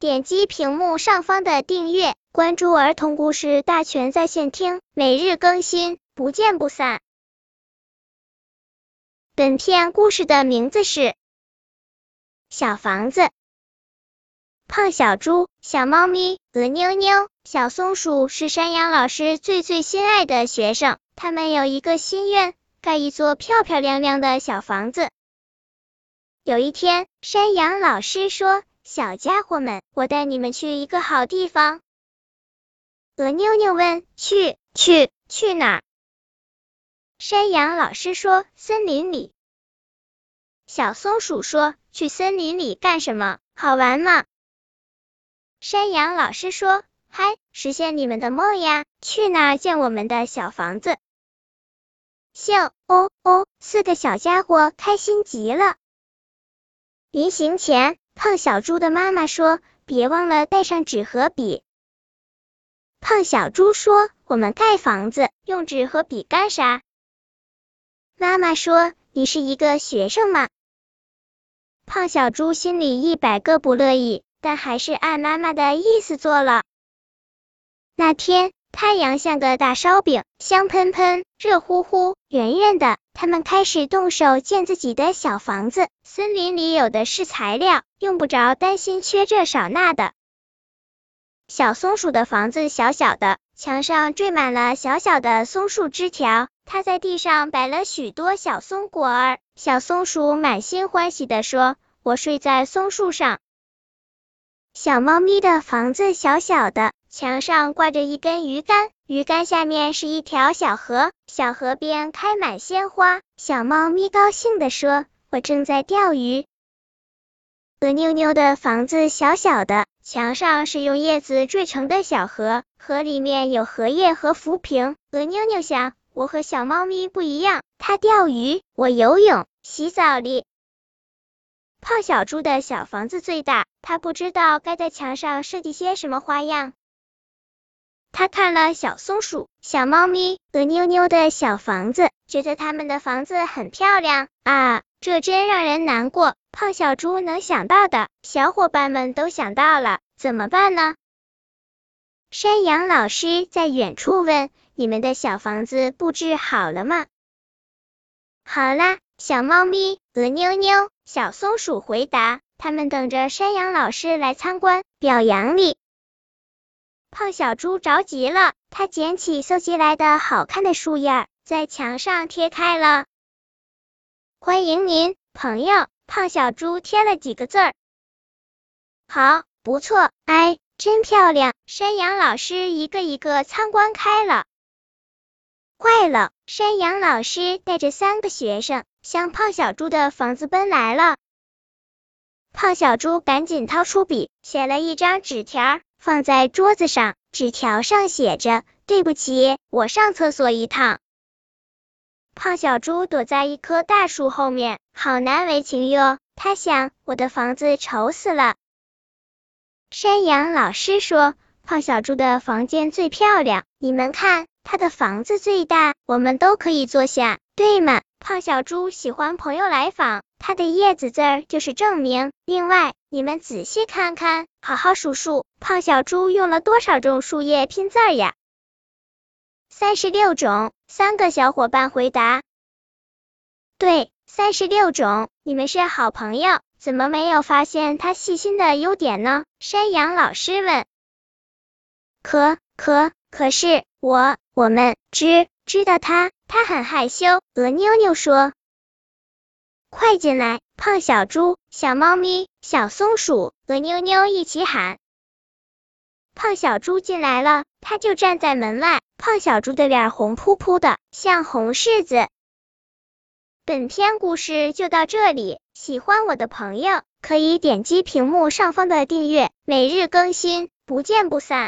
点击屏幕上方的订阅，关注儿童故事大全在线听，每日更新，不见不散。本片故事的名字是《小房子》。胖小猪、小猫咪、鹅妞妞、小松鼠是山羊老师最最心爱的学生，他们有一个心愿，盖一座漂漂亮亮的小房子。有一天，山羊老师说：“小家伙们，我带你们去一个好地方。”鹅妞妞问：“去去去哪？”山羊老师说：“森林里。”小松鼠说：“去森林里干什么？好玩吗？”山羊老师说：“嗨，实现你们的梦呀！去那儿建我们的小房子。”咻哦哦，四个小家伙开心极了。临行前，胖小猪的妈妈说：“别忘了带上纸和笔。”胖小猪说：“我们盖房子用纸和笔干啥？”妈妈说：“你是一个学生嘛。”胖小猪心里一百个不乐意。但还是按妈妈的意思做了。那天太阳像个大烧饼，香喷喷、热乎乎、圆圆的。他们开始动手建自己的小房子。森林里有的是材料，用不着担心缺这少那的。小松鼠的房子小小的，墙上缀满了小小的松树枝条。它在地上摆了许多小松果儿。小松鼠满心欢喜的说：“我睡在松树上。”小猫咪的房子小小的，墙上挂着一根鱼竿，鱼竿下面是一条小河，小河边开满鲜花。小猫咪高兴地说：“我正在钓鱼。”鹅妞妞的房子小小的，墙上是用叶子缀成的小河，河里面有荷叶和浮萍。鹅妞妞想：“我和小猫咪不一样，它钓鱼，我游泳、洗澡哩。”胖小猪的小房子最大，他不知道该在墙上设计些什么花样。他看了小松鼠、小猫咪、鹅妞妞的小房子，觉得他们的房子很漂亮啊，这真让人难过。胖小猪能想到的，小伙伴们都想到了，怎么办呢？山羊老师在远处问：“你们的小房子布置好了吗？”好啦，小猫咪、鹅妞妞。小松鼠回答：“他们等着山羊老师来参观表扬你。”胖小猪着急了，他捡起搜集来的好看的树叶，在墙上贴开了。欢迎您，朋友。胖小猪贴了几个字儿。好，不错，哎，真漂亮。山羊老师一个一个参观开了。坏了，山羊老师带着三个学生。向胖小猪的房子奔来了，胖小猪赶紧掏出笔，写了一张纸条，放在桌子上。纸条上写着：“对不起，我上厕所一趟。”胖小猪躲在一棵大树后面，好难为情哟。他想：“我的房子丑死了。”山羊老师说：“胖小猪的房间最漂亮，你们看，他的房子最大，我们都可以坐下，对吗？”胖小猪喜欢朋友来访，它的叶子字儿就是证明。另外，你们仔细看看，好好数数，胖小猪用了多少种树叶拼字呀？三十六种。三个小伙伴回答。对，三十六种。你们是好朋友，怎么没有发现他细心的优点呢？山羊老师问。可可可是我我们知知道他。他很害羞，鹅妞妞说：“快进来！”胖小猪、小猫咪、小松鼠、和妞妞一起喊。胖小猪进来了，他就站在门外。胖小猪的脸红扑扑的，像红柿子。本篇故事就到这里，喜欢我的朋友可以点击屏幕上方的订阅，每日更新，不见不散。